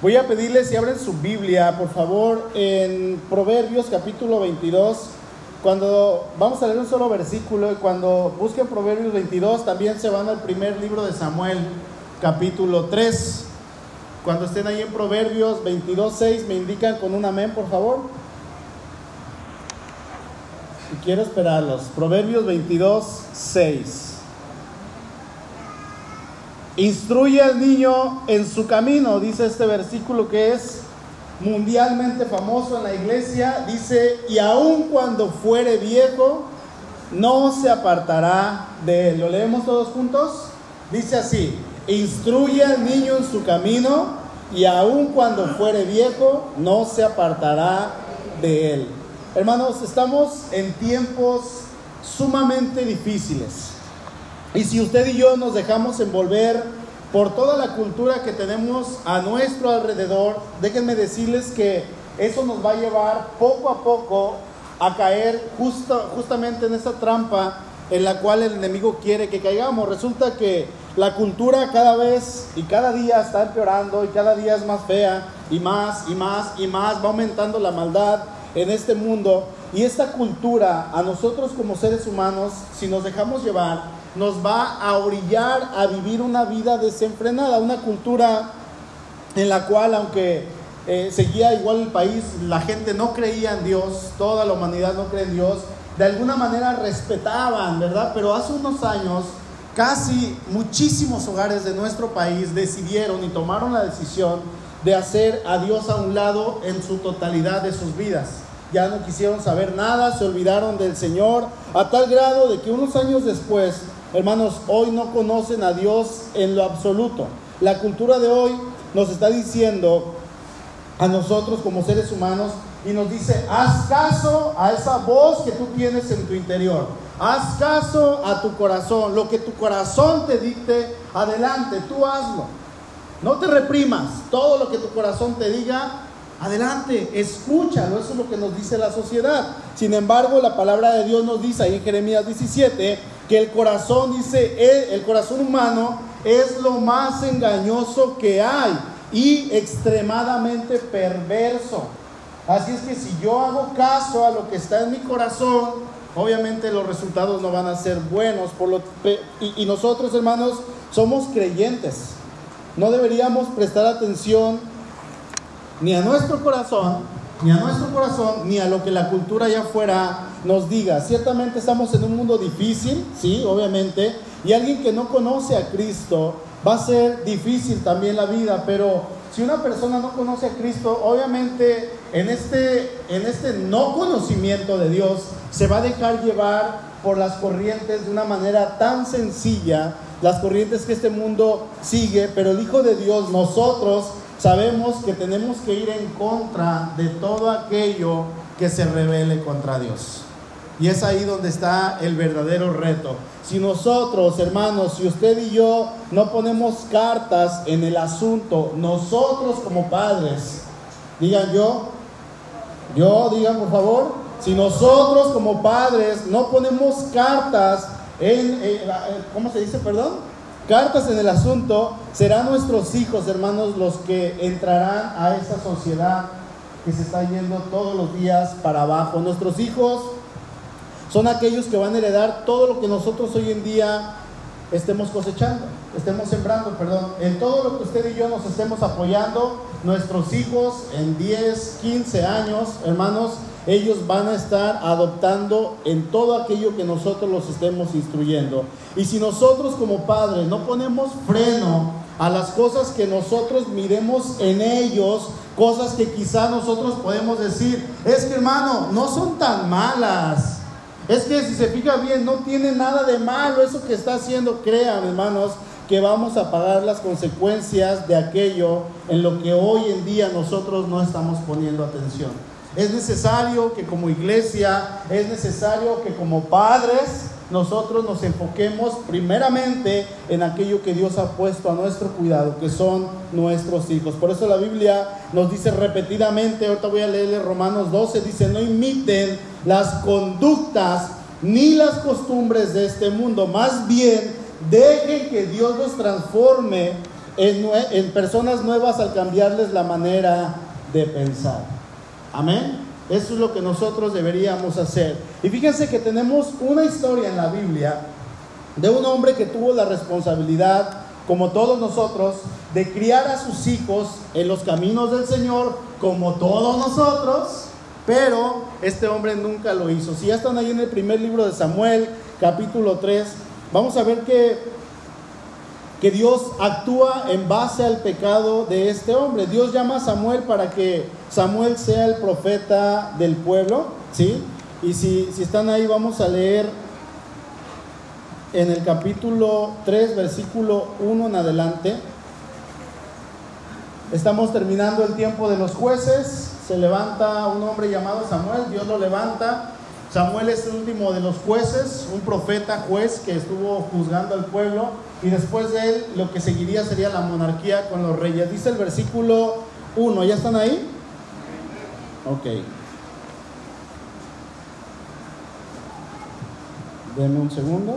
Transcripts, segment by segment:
Voy a pedirles si abren su Biblia, por favor, en Proverbios capítulo 22. Cuando vamos a leer un solo versículo y cuando busquen Proverbios 22 también se van al primer libro de Samuel, capítulo 3. Cuando estén ahí en Proverbios 22, 6, me indican con un amén, por favor. Y quiero esperarlos. Proverbios 22, 6. Instruye al niño en su camino, dice este versículo que es mundialmente famoso en la iglesia. Dice, y aun cuando fuere viejo, no se apartará de él. ¿Lo leemos todos juntos? Dice así, instruye al niño en su camino, y aun cuando fuere viejo, no se apartará de él. Hermanos, estamos en tiempos sumamente difíciles. Y si usted y yo nos dejamos envolver por toda la cultura que tenemos a nuestro alrededor, déjenme decirles que eso nos va a llevar poco a poco a caer justo, justamente en esa trampa en la cual el enemigo quiere que caigamos. Resulta que la cultura cada vez y cada día está empeorando y cada día es más fea y más y más y más, va aumentando la maldad en este mundo. Y esta cultura a nosotros como seres humanos, si nos dejamos llevar, nos va a orillar a vivir una vida desenfrenada, una cultura en la cual, aunque eh, seguía igual el país, la gente no creía en Dios, toda la humanidad no cree en Dios, de alguna manera respetaban, ¿verdad? Pero hace unos años, casi muchísimos hogares de nuestro país decidieron y tomaron la decisión de hacer a Dios a un lado en su totalidad de sus vidas. Ya no quisieron saber nada, se olvidaron del Señor, a tal grado de que unos años después Hermanos, hoy no conocen a Dios en lo absoluto. La cultura de hoy nos está diciendo a nosotros como seres humanos y nos dice, haz caso a esa voz que tú tienes en tu interior. Haz caso a tu corazón. Lo que tu corazón te dicte, adelante, tú hazlo. No te reprimas. Todo lo que tu corazón te diga, adelante, escúchalo. Eso es lo que nos dice la sociedad. Sin embargo, la palabra de Dios nos dice ahí en Jeremías 17, que el corazón, dice, el, corazón humano es lo más engañoso que hay y extremadamente perverso. Así es que si yo hago caso a lo que está en mi corazón, obviamente los resultados no van a ser buenos. Por lo, y, y nosotros, hermanos, somos creyentes. No deberíamos prestar atención ni a nuestro corazón, ni a nuestro corazón, ni a lo que la cultura allá afuera nos diga. Ciertamente estamos en un mundo difícil, sí, obviamente, y alguien que no conoce a Cristo va a ser difícil también la vida, pero si una persona no conoce a Cristo, obviamente en este, en este no conocimiento de Dios se va a dejar llevar por las corrientes de una manera tan sencilla, las corrientes que este mundo sigue, pero el Hijo de Dios, nosotros sabemos que tenemos que ir en contra de todo aquello que se revele contra Dios. Y es ahí donde está el verdadero reto. Si nosotros, hermanos, si usted y yo no ponemos cartas en el asunto, nosotros como padres, digan yo, yo, digan por favor, si nosotros como padres no ponemos cartas en, eh, eh, ¿cómo se dice, perdón? Cartas en el asunto, serán nuestros hijos, hermanos, los que entrarán a esa sociedad que se está yendo todos los días para abajo. Nuestros hijos son aquellos que van a heredar todo lo que nosotros hoy en día estemos cosechando, estemos sembrando, perdón, en todo lo que usted y yo nos estemos apoyando, nuestros hijos en 10, 15 años, hermanos, ellos van a estar adoptando en todo aquello que nosotros los estemos instruyendo. Y si nosotros como padres no ponemos freno a las cosas que nosotros miremos en ellos, cosas que quizá nosotros podemos decir, es que hermano, no son tan malas. Es que si se fija bien, no tiene nada de malo eso que está haciendo. Crean, hermanos, que vamos a pagar las consecuencias de aquello en lo que hoy en día nosotros no estamos poniendo atención. Es necesario que como iglesia, es necesario que como padres, nosotros nos enfoquemos primeramente en aquello que Dios ha puesto a nuestro cuidado, que son nuestros hijos. Por eso la Biblia nos dice repetidamente, ahorita voy a leerle Romanos 12, dice, no imiten las conductas ni las costumbres de este mundo, más bien dejen que Dios los transforme en, personas nuevas al cambiarles la manera de pensar. Amén. Eso es lo que nosotros deberíamos hacer. Y fíjense que tenemos una historia en la Biblia de un hombre que tuvo la responsabilidad, como todos nosotros, de criar a sus hijos en los caminos del Señor, como todos nosotros, pero este hombre nunca lo hizo. Si ya están ahí en el primer libro de Samuel, capítulo 3, vamos a ver que que Dios actúa en base al pecado de este hombre. Dios llama a Samuel para que Samuel sea el profeta del pueblo, ¿sí? Y si, si están ahí, vamos a leer en el capítulo 3, versículo 1 en adelante. Estamos terminando el tiempo de los jueces. Se levanta un hombre llamado Samuel, Dios lo levanta. Samuel es el último de los jueces, un profeta juez que estuvo juzgando al pueblo y después de él lo que seguiría sería la monarquía con los reyes. Dice el versículo 1, ¿ya están ahí? Ok. Denme un segundo.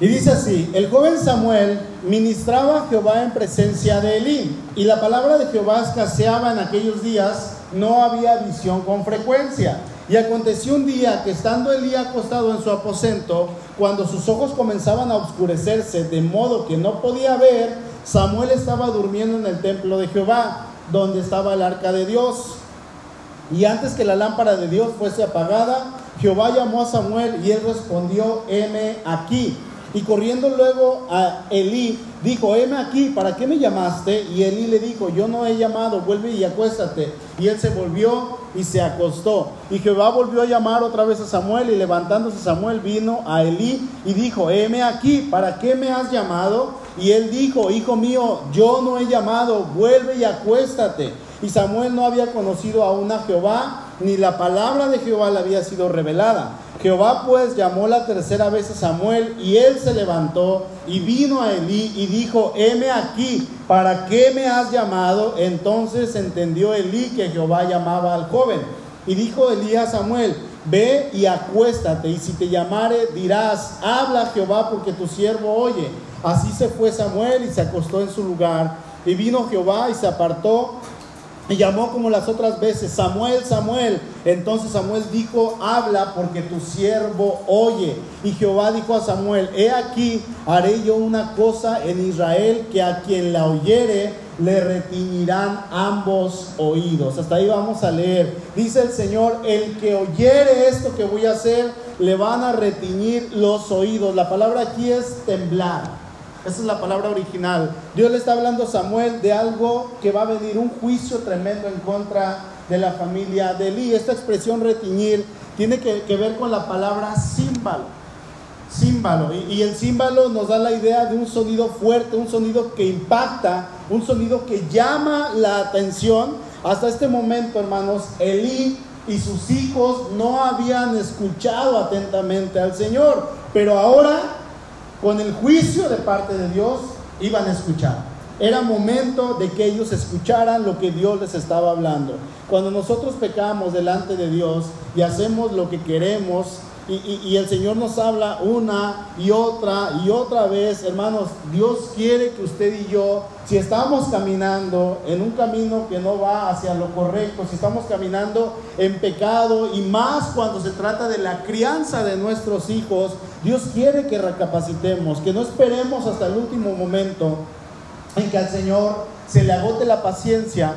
Y dice así, el joven Samuel ministraba a Jehová en presencia de Elí, y la palabra de Jehová escaseaba en aquellos días, no había visión con frecuencia. Y aconteció un día que estando Elí acostado en su aposento, cuando sus ojos comenzaban a oscurecerse de modo que no podía ver, Samuel estaba durmiendo en el templo de Jehová, donde estaba el arca de Dios. Y antes que la lámpara de Dios fuese apagada, Jehová llamó a Samuel y él respondió, heme aquí. Y corriendo luego a Elí, dijo, heme aquí, ¿para qué me llamaste? Y Elí le dijo, yo no he llamado, vuelve y acuéstate. Y él se volvió y se acostó. Y Jehová volvió a llamar otra vez a Samuel y levantándose Samuel vino a Elí y dijo, heme aquí, ¿para qué me has llamado? Y él dijo, hijo mío, yo no he llamado, vuelve y acuéstate. Y Samuel no había conocido aún a Jehová, ni la palabra de Jehová le había sido revelada. Jehová pues llamó la tercera vez a Samuel y él se levantó y vino a Elí y dijo, heme aquí, ¿para qué me has llamado? Entonces entendió Elí que Jehová llamaba al joven. Y dijo Elí a Samuel, ve y acuéstate y si te llamare dirás, habla Jehová porque tu siervo oye. Así se fue Samuel y se acostó en su lugar. Y vino Jehová y se apartó y llamó como las otras veces, Samuel, Samuel. Entonces Samuel dijo, habla porque tu siervo oye. Y Jehová dijo a Samuel, he aquí, haré yo una cosa en Israel que a quien la oyere le retiñirán ambos oídos. Hasta ahí vamos a leer. Dice el Señor, el que oyere esto que voy a hacer, le van a retiñir los oídos. La palabra aquí es temblar. Esa es la palabra original. Dios le está hablando a Samuel de algo que va a venir, un juicio tremendo en contra de la familia de Eli. Esta expresión retiñir tiene que, ver con la palabra címbalo. Címbalo. Y, el címbalo nos da la idea de un sonido fuerte, un sonido que impacta, un sonido que llama la atención. Hasta este momento, hermanos, Elí y sus hijos no habían escuchado atentamente al Señor. Pero ahora con el juicio de parte de Dios, iban a escuchar. Era momento de que ellos escucharan lo que Dios les estaba hablando. Cuando nosotros pecamos delante de Dios y hacemos lo que queremos, y, el Señor nos habla una y otra y otra vez, hermanos, Dios quiere que usted y yo, si estamos caminando en un camino que no va hacia lo correcto, si estamos caminando en pecado y más cuando se trata de la crianza de nuestros hijos, Dios quiere que recapacitemos, que no esperemos hasta el último momento en que al Señor se le agote la paciencia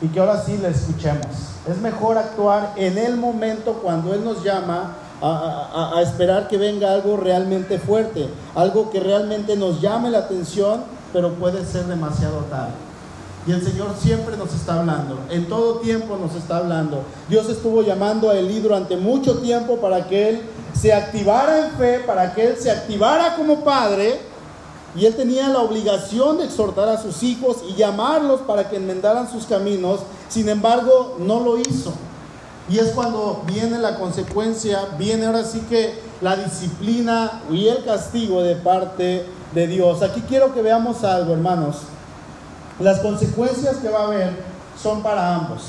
y que ahora sí le escuchemos. Es mejor actuar en el momento cuando Él nos llama a, esperar que venga algo realmente fuerte, algo que realmente nos llame la atención, pero puede ser demasiado tarde. Y el Señor siempre nos está hablando, en todo tiempo nos está hablando. Dios estuvo llamando a Elí durante mucho tiempo para que él se activara en fe, para que él se activara como padre. Y él tenía la obligación de exhortar a sus hijos y llamarlos para que enmendaran sus caminos. Sin embargo, no lo hizo. Y es cuando viene la consecuencia, viene ahora sí que la disciplina y el castigo de parte de Dios. Aquí quiero que veamos algo, hermanos. Las consecuencias que va a haber son para ambos.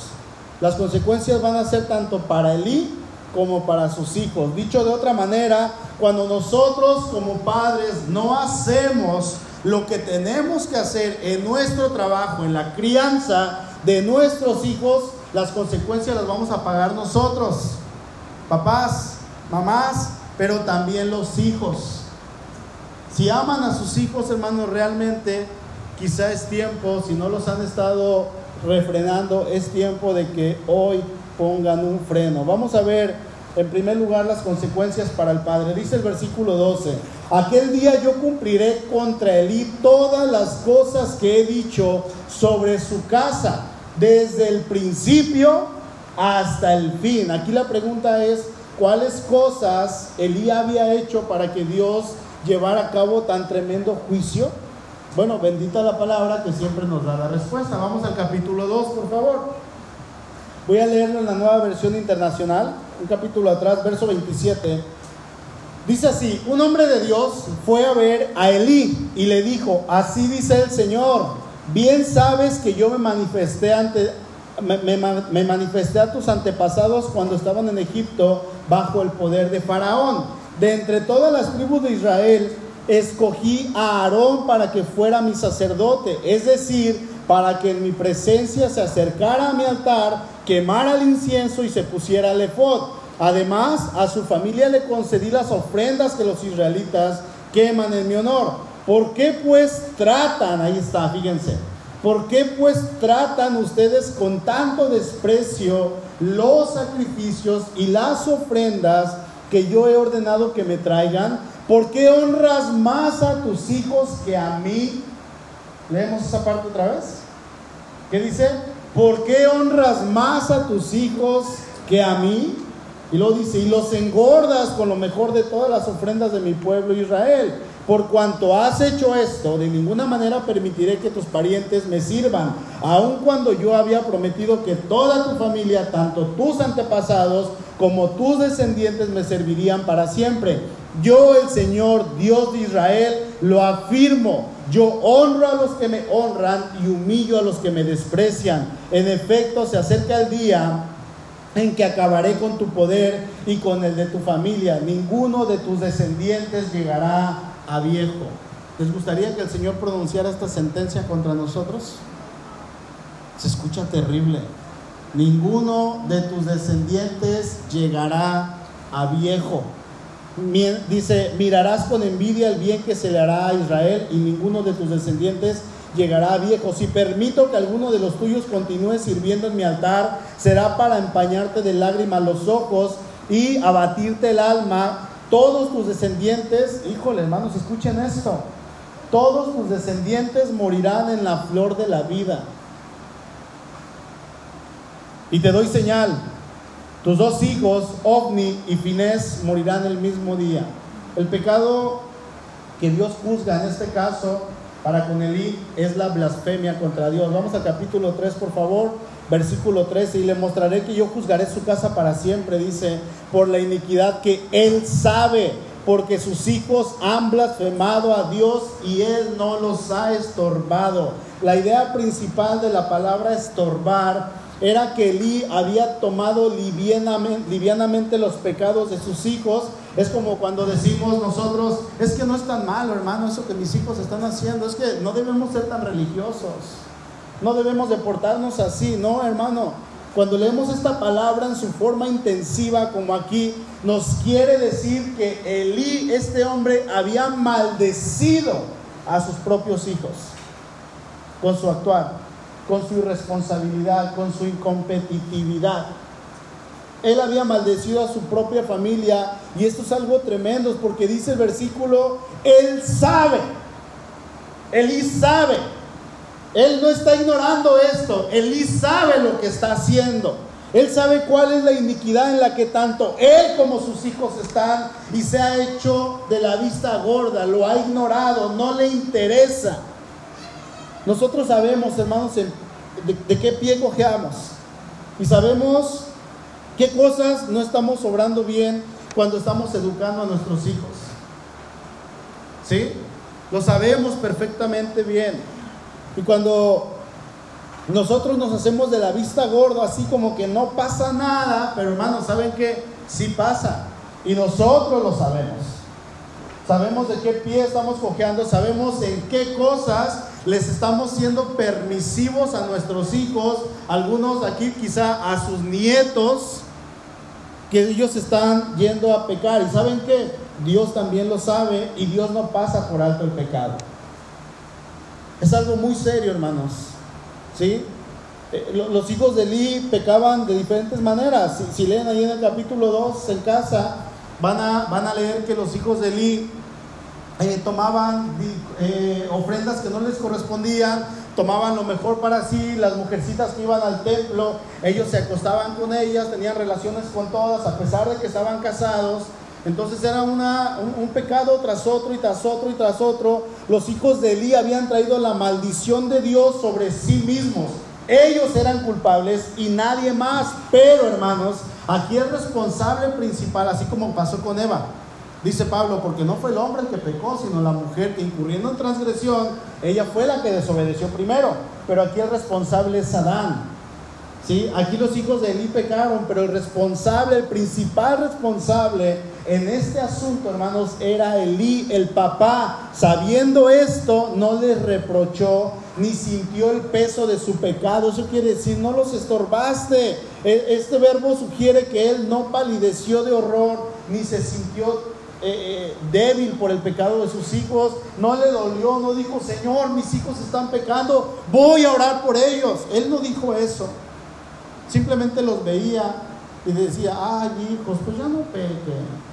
Las consecuencias van a ser tanto para Elí como para sus hijos. Dicho de otra manera, cuando nosotros como padres no hacemos lo que tenemos que hacer en nuestro trabajo, en la crianza de nuestros hijos, las consecuencias las vamos a pagar nosotros, papás, mamás, pero también los hijos. Si aman a sus hijos, hermanos, realmente quizá es tiempo, si no los han estado refrenando, es tiempo de que hoy pongan un freno. Vamos a ver en primer lugar las consecuencias para el Padre. Dice el versículo 12, aquel día yo cumpliré contra Elí todas las cosas que he dicho sobre su casa, desde el principio hasta el fin. Aquí la pregunta es, ¿cuáles cosas Elí había hecho para que Dios llevara a cabo tan tremendo juicio? Bueno, bendita la palabra que siempre nos da la respuesta. Vamos al capítulo 2, por favor. Voy a leerlo en la nueva versión internacional, un capítulo atrás, verso 27. Dice así, un hombre de Dios fue a ver a Elí y le dijo, así dice el Señor, bien sabes que yo me manifesté a tus antepasados cuando estaban en Egipto bajo el poder de Faraón. De entre todas las tribus de Israel, escogí a Aarón para que fuera mi sacerdote, es decir, para que en mi presencia se acercara a mi altar, quemara el incienso y se pusiera el efod. Además, a su familia le concedí las ofrendas que los israelitas queman en mi honor. ¿Por qué pues tratan, ahí está, fíjense, ¿por qué pues tratan ustedes con tanto desprecio los sacrificios y las ofrendas que yo he ordenado que me traigan? ¿Por qué honras más a tus hijos que a mí? Leemos esa parte otra vez. ¿Qué dice? ¿Por qué honras más a tus hijos que a mí? Y luego dice, y los engordas con lo mejor de todas las ofrendas de mi pueblo Israel. Por cuanto has hecho esto, de ninguna manera permitiré que tus parientes me sirvan, aun cuando yo había prometido que toda tu familia, tanto tus antepasados como tus descendientes, me servirían para siempre. Yo, el Señor, Dios de Israel, lo afirmo. Yo honro a los que me honran y humillo a los que me desprecian. En efecto, se acerca el día en que acabaré con tu poder y con el de tu familia. Ninguno de tus descendientes llegará a viejo. ¿Les gustaría que el Señor pronunciara esta sentencia contra nosotros? Se escucha terrible. Ninguno de tus descendientes llegará a viejo. Dice, mirarás con envidia el bien que se le hará a Israel y ninguno de tus descendientes llegará a viejo. Si permito que alguno de los tuyos continúe sirviendo en mi altar, será para empañarte de lágrimas los ojos y abatirte el alma. Todos tus descendientes, híjole hermanos, escuchen esto, todos tus descendientes morirán en la flor de la vida. Y te doy señal, tus dos hijos, Ovni y Finés, morirán el mismo día. El pecado que Dios juzga en este caso para con Elí es la blasfemia contra Dios. Vamos al capítulo 3, por favor, versículo 13. Y le mostraré que yo juzgaré su casa para siempre, dice, por la iniquidad que él sabe, porque sus hijos han blasfemado a Dios y él no los ha estorbado. La idea principal de la palabra estorbar era que Elí había tomado livianamente, los pecados de sus hijos. Es como cuando decimos nosotros, es que no es tan malo, hermano, eso que mis hijos están haciendo, es que no debemos ser tan religiosos, no debemos deportarnos así, no, hermano. Cuando leemos esta palabra en su forma intensiva, como aquí, nos quiere decir que Elí, este hombre, había maldecido a sus propios hijos con su actuar con su irresponsabilidad, con su incompetitividad. Él había maldecido a su propia familia y esto es algo tremendo porque dice el versículo, Él sabe, Él sabe, Él no está ignorando esto, Él sabe lo que está haciendo. Él sabe cuál es la iniquidad en la que tanto Él como sus hijos están y se ha hecho de la vista gorda, lo ha ignorado, no le interesa. Nosotros sabemos, hermanos, de, qué pie cojeamos. Y sabemos qué cosas no estamos obrando bien cuando estamos educando a nuestros hijos. ¿Sí? Lo sabemos perfectamente bien. Y cuando nosotros nos hacemos de la vista gordo, así como que no pasa nada, pero hermanos, ¿saben qué? Sí pasa. Y nosotros lo sabemos. Sabemos de qué pie estamos cojeando, sabemos en qué cosas les estamos siendo permisivos a nuestros hijos, algunos aquí quizá a sus nietos, que ellos están yendo a pecar. ¿Y saben qué? Dios también lo sabe y Dios no pasa por alto el pecado. Es algo muy serio, hermanos. ¿Sí? Eh, los hijos de Eli pecaban de diferentes maneras. Si, leen ahí en el capítulo 2 en casa, van a, van a leer que los hijos de Eli eh, tomaban eh, ofrendas que no les correspondían, tomaban lo mejor para sí, las mujercitas que iban al templo, ellos se acostaban con ellas, tenían relaciones con todas, a pesar de que estaban casados. Entonces era una, un, pecado tras otro y tras otro y tras otro. Los hijos de Elí habían traído la maldición de Dios sobre sí mismos. Ellos eran culpables y nadie más. Pero hermanos, aquí el responsable principal, así como pasó con Eva, dice Pablo, porque no fue el hombre el que pecó, sino la mujer que incurriendo en transgresión, ella fue la que desobedeció primero. Pero aquí el responsable es Adán. ¿Sí? Aquí los hijos de Elí pecaron, pero el responsable, el principal responsable en este asunto, hermanos, era Elí, el papá. Sabiendo esto, no les reprochó ni sintió el peso de su pecado. Eso quiere decir, no los estorbaste. E, este verbo sugiere que él no palideció de horror, ni se sintió eh, eh, débil por el pecado de sus hijos, no le dolió, no dijo, Señor, mis hijos están pecando, voy a orar por ellos. Él no dijo eso. Simplemente los veía y decía, ay hijos, pues ya no pequen.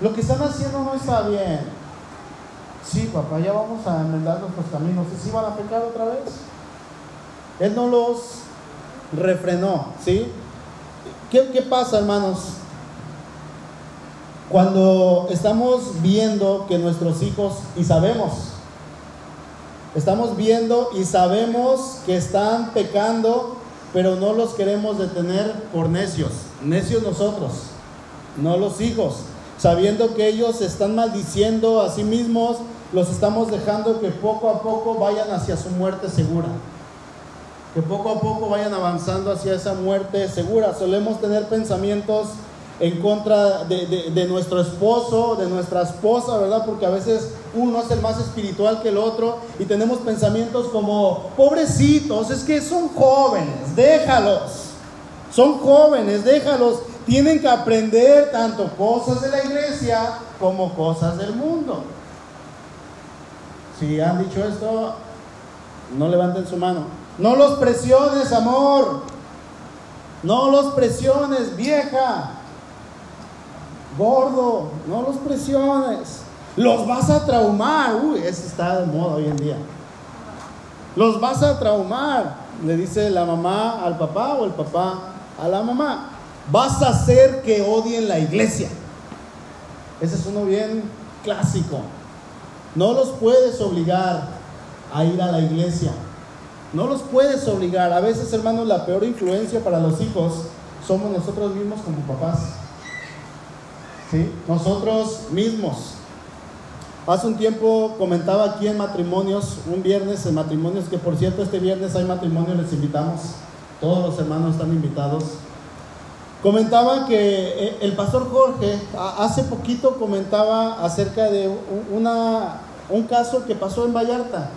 Lo que están haciendo no está bien. Sí, papá, ya vamos a enmendar nuestros caminos. ¿Y si van a pecar otra vez? Él no los refrenó, ¿sí? ¿Qué, qué pasa, hermanos? Cuando estamos viendo que nuestros hijos, y sabemos, estamos viendo y sabemos que están pecando, pero no los queremos detener por necios, necios nosotros, no los hijos sabiendo que ellos están maldiciendo a sí mismos, los estamos dejando que poco a poco vayan hacia su muerte segura. Que poco a poco vayan avanzando hacia esa muerte segura. Solemos tener pensamientos en contra de, nuestro esposo, de nuestra esposa, ¿verdad? Porque a veces uno es el más espiritual que el otro y tenemos pensamientos como, pobrecitos, es que son jóvenes, déjalos. Son jóvenes, déjalos tienen que aprender tanto cosas de la iglesia como cosas del mundo. Si han dicho esto, no levanten su mano. No los presiones, amor. No los presiones, vieja. Gordo, no los presiones. Los vas a traumar. Uy, eso está de moda hoy en día. Los vas a traumar, le dice la mamá al papá o el papá a la mamá vas a hacer que odien la iglesia. Ese es uno bien clásico. No los puedes obligar a ir a la iglesia. No los puedes obligar. A veces, hermanos, la peor influencia para los hijos somos nosotros mismos como papás. ¿Sí? Nosotros mismos. Hace un tiempo comentaba aquí en matrimonios, un viernes en matrimonios, que por cierto este viernes hay matrimonio, les invitamos. Todos los hermanos están invitados. Comentaba que eh, el pastor Jorge hace poquito comentaba acerca de una, un caso que pasó en Vallarta.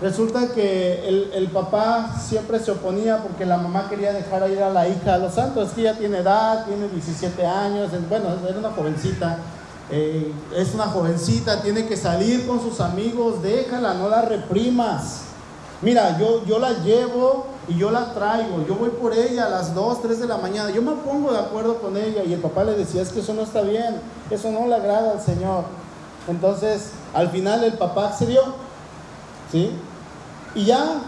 Resulta que el, papá siempre se oponía porque la mamá quería dejar ir a la hija a los santos. Es que ella tiene edad, tiene 17 años, bueno, es una jovencita. Eh, es una jovencita, tiene que salir con sus amigos, déjala, no la reprimas. Mira, yo, yo la llevo y yo la traigo, yo voy por ella a las 2, 3 de la mañana, yo me pongo de acuerdo con ella y el papá le decía, es que eso no está bien, eso no le agrada al Señor. Entonces, al final el papá accedió, ¿sí? Y ya,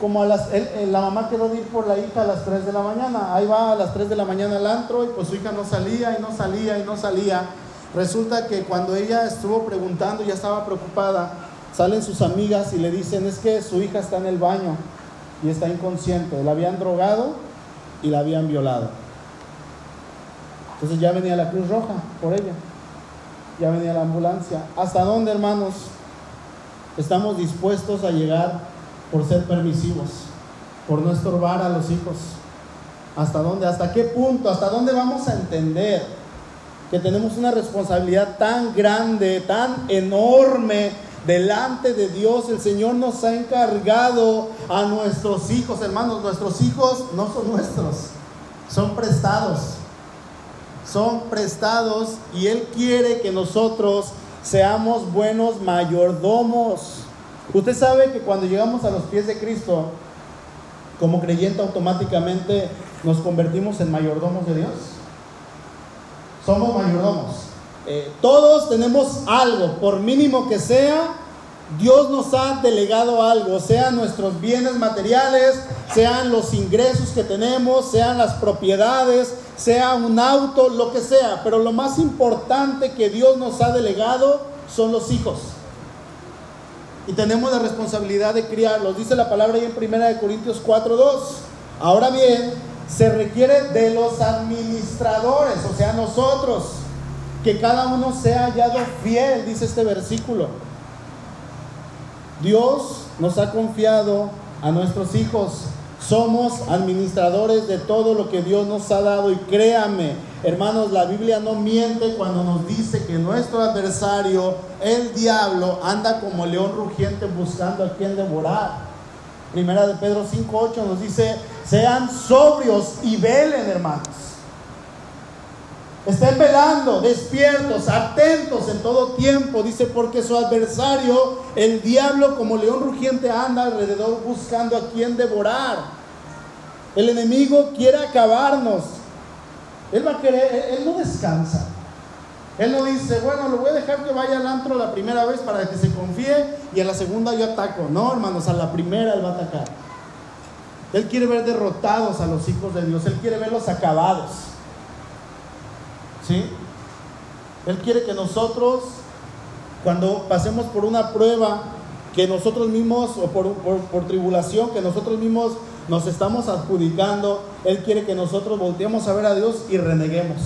como a las, la mamá quedó de ir por la hija a las 3 de la mañana, ahí va a las 3 de la mañana al antro y pues su hija no salía y no salía y no salía. Resulta que cuando ella estuvo preguntando, ya estaba preocupada, salen sus amigas y le dicen, es que su hija está en el baño y está inconsciente. La habían drogado y la habían violado. Entonces ya venía la Cruz Roja por ella. Ya venía la ambulancia. ¿Hasta dónde, hermanos? Estamos dispuestos a llegar por ser permisivos, por no estorbar a los hijos. ¿Hasta dónde? ¿Hasta qué punto? ¿Hasta dónde vamos a entender que tenemos una responsabilidad tan grande, tan enorme delante de Dios? El Señor nos ha encargado a nuestros hijos, hermanos. Nuestros hijos no son nuestros, son prestados. Son prestados y Él quiere que nosotros seamos buenos mayordomos. Usted sabe que cuando llegamos a los pies de Cristo, como creyente automáticamente nos convertimos en mayordomos de Dios. Somos mayordomos. Eh, todos tenemos algo, por mínimo que sea, Dios nos ha delegado algo, sean nuestros bienes materiales, sean los ingresos que tenemos, sean las propiedades, sea un auto, lo que sea. Pero lo más importante que Dios nos ha delegado son los hijos. Y tenemos la responsabilidad de criarlos. Dice la palabra ahí en 1 Corintios 4.2. Ahora bien, se requiere de los administradores, o sea, nosotros, que cada uno sea hallado fiel, dice este versículo. Dios nos ha confiado a nuestros hijos. Somos administradores de todo lo que Dios nos ha dado y créame, hermanos, la Biblia no miente cuando nos dice que nuestro adversario, el diablo, anda como león rugiente buscando a quien devorar. Primera de Pedro 5.8 nos dice, sean sobrios y velen, hermanos. Estén velando, despiertos, atentos en todo tiempo, dice, porque su adversario, el diablo, como león rugiente, anda alrededor buscando a quien devorar. El enemigo quiere acabarnos. Él él no descansa. Él no dice, bueno, lo voy a dejar que vaya al antro la primera vez para que se confíe y a la segunda yo ataco. No, hermanos, a la primera él va a atacar. Él quiere ver derrotados a los hijos de Dios. Él quiere verlos acabados. Él quiere que nosotros, cuando pasemos por una prueba, que nosotros mismos, o por, por tribulación, que nosotros mismos nos estamos adjudicando, Él quiere que nosotros volteemos a ver a Dios y reneguemos.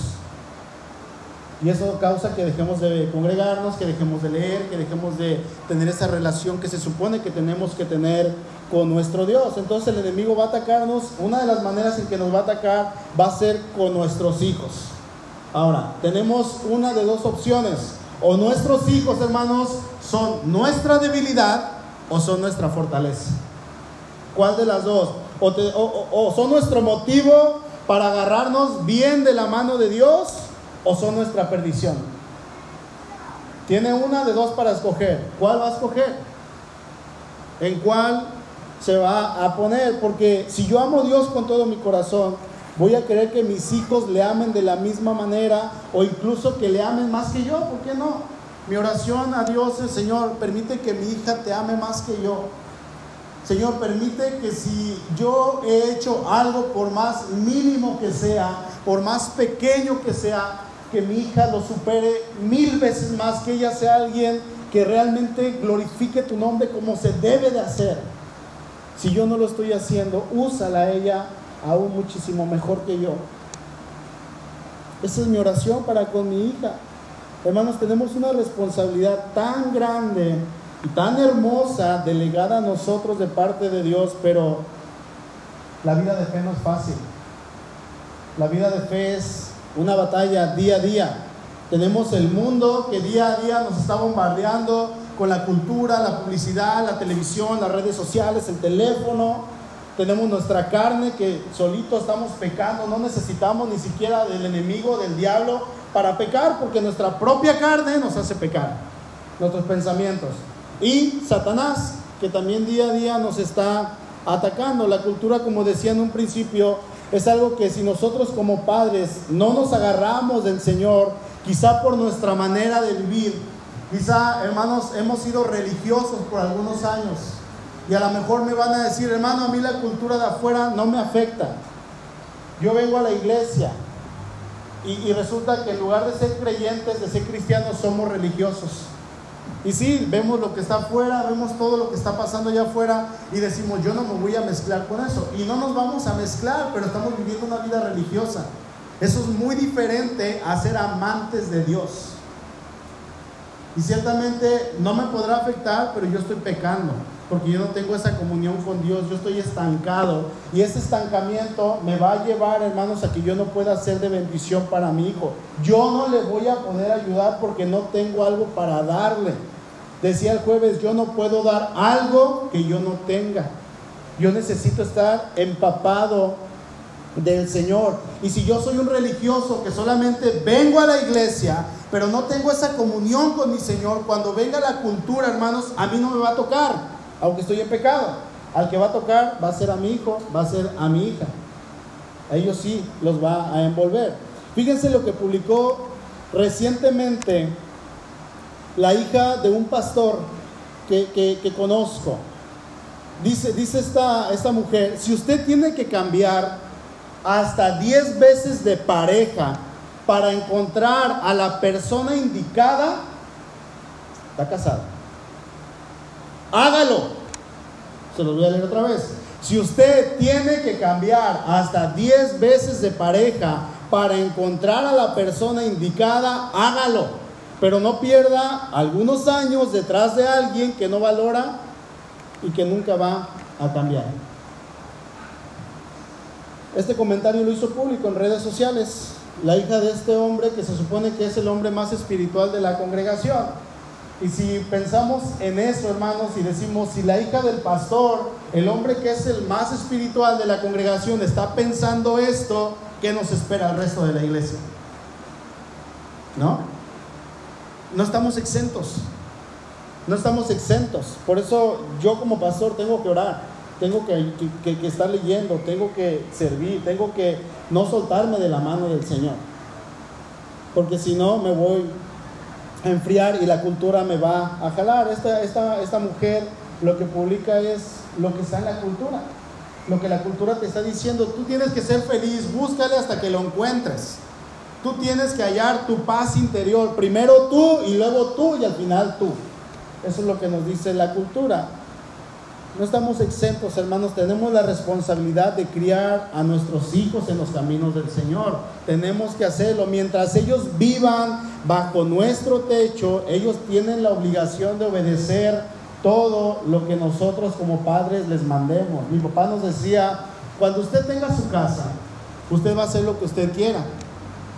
Y eso causa que dejemos de congregarnos, que dejemos de leer, que dejemos de tener esa relación que se supone que tenemos que tener con nuestro Dios. Entonces el enemigo va a atacarnos. Una de las maneras en que nos va a atacar va a ser con nuestros hijos. Ahora, tenemos una de dos opciones. O nuestros hijos, hermanos, son nuestra debilidad o son nuestra fortaleza. ¿Cuál de las dos? O, son nuestro motivo para agarrarnos bien de la mano de Dios o son nuestra perdición. Tiene una de dos para escoger. ¿Cuál va a escoger? ¿En cuál se va a poner? Porque si yo amo a Dios con todo mi corazón, voy a querer que mis hijos le amen de la misma manera o incluso que le amen más que yo. ¿Por qué no? Mi oración a Dios es, Señor, permite que mi hija te ame más que yo. Señor, permite que si yo he hecho algo, por más mínimo que sea, por más pequeño que sea, que mi hija lo supere mil veces más, que ella sea alguien que realmente glorifique tu nombre como se debe de hacer. Si yo no lo estoy haciendo, úsala a ella aún muchísimo mejor que yo. Esa es mi oración para con mi hija. Hermanos, tenemos una responsabilidad tan grande y tan hermosa delegada a nosotros de parte de Dios, pero la vida de fe no es fácil. La vida de fe es una batalla día a día. Tenemos el mundo que día a día nos está bombardeando con la cultura, la publicidad, la televisión, las redes sociales, el teléfono. Tenemos nuestra carne que solito estamos pecando, no necesitamos ni siquiera del enemigo, del diablo, para pecar, porque nuestra propia carne nos hace pecar, nuestros pensamientos. Y Satanás, que también día a día nos está atacando. La cultura, como decía en un principio, es algo que si nosotros como padres no nos agarramos del Señor, quizá por nuestra manera de vivir, quizá hermanos hemos sido religiosos por algunos años y a lo mejor me van a decir, hermano, a mí la cultura de afuera no me afecta. Yo vengo a la iglesia y, resulta que en lugar de ser creyentes, de ser cristianos, somos religiosos. Y sí, vemos lo que está afuera, vemos todo lo que está pasando allá afuera y decimos, yo no me voy a mezclar con eso. Y no nos vamos a mezclar, pero estamos viviendo una vida religiosa. Eso es muy diferente a ser amantes de Dios. Y ciertamente no me podrá afectar, pero yo estoy pecando. Porque yo no tengo esa comunión con Dios, yo estoy estancado y ese estancamiento me va a llevar, hermanos, a que yo no pueda ser de bendición para mi hijo. Yo no le voy a poder ayudar porque no tengo algo para darle. Decía el jueves, yo no puedo dar algo que yo no tenga. Yo necesito estar empapado del Señor. Y si yo soy un religioso que solamente vengo a la iglesia, pero no tengo esa comunión con mi Señor, cuando venga la cultura, hermanos, a mí no me va a tocar aunque estoy en pecado. Al que va a tocar va a ser a mi hijo, va a ser a mi hija. A ellos sí los va a envolver. Fíjense lo que publicó recientemente la hija de un pastor que, conozco. Dice, dice esta, esta mujer, si usted tiene que cambiar hasta 10 veces de pareja para encontrar a la persona indicada, está casada hágalo. Se los voy a leer otra vez. Si usted tiene que cambiar hasta 10 veces de pareja para encontrar a la persona indicada, hágalo. Pero no pierda algunos años detrás de alguien que no valora y que nunca va a cambiar. Este comentario lo hizo público en redes sociales. La hija de este hombre que se supone que es el hombre más espiritual de la congregación y si pensamos en eso, hermanos, y decimos, si la hija del pastor, el hombre que es el más espiritual de la congregación, está pensando esto, ¿qué nos espera el resto de la iglesia? ¿No? No estamos exentos. No estamos exentos. Por eso yo como pastor tengo que orar, tengo que, que estar leyendo, tengo que servir, tengo que no soltarme de la mano del Señor. Porque si no, me voy enfriar y la cultura me va a jalar. Esta, esta, esta mujer lo que publica es lo que está en la cultura. Lo que la cultura te está diciendo, tú tienes que ser feliz, búscale hasta que lo encuentres. Tú tienes que hallar tu paz interior, primero tú y luego tú y al final tú. Eso es lo que nos dice la cultura. No estamos exentos, hermanos, tenemos la responsabilidad de criar a nuestros hijos en los caminos del Señor. Tenemos que hacerlo. Mientras ellos vivan bajo nuestro techo, ellos tienen la obligación de obedecer todo lo que nosotros como padres les mandemos. Mi papá nos decía, cuando usted tenga su casa, usted va a hacer lo que usted quiera.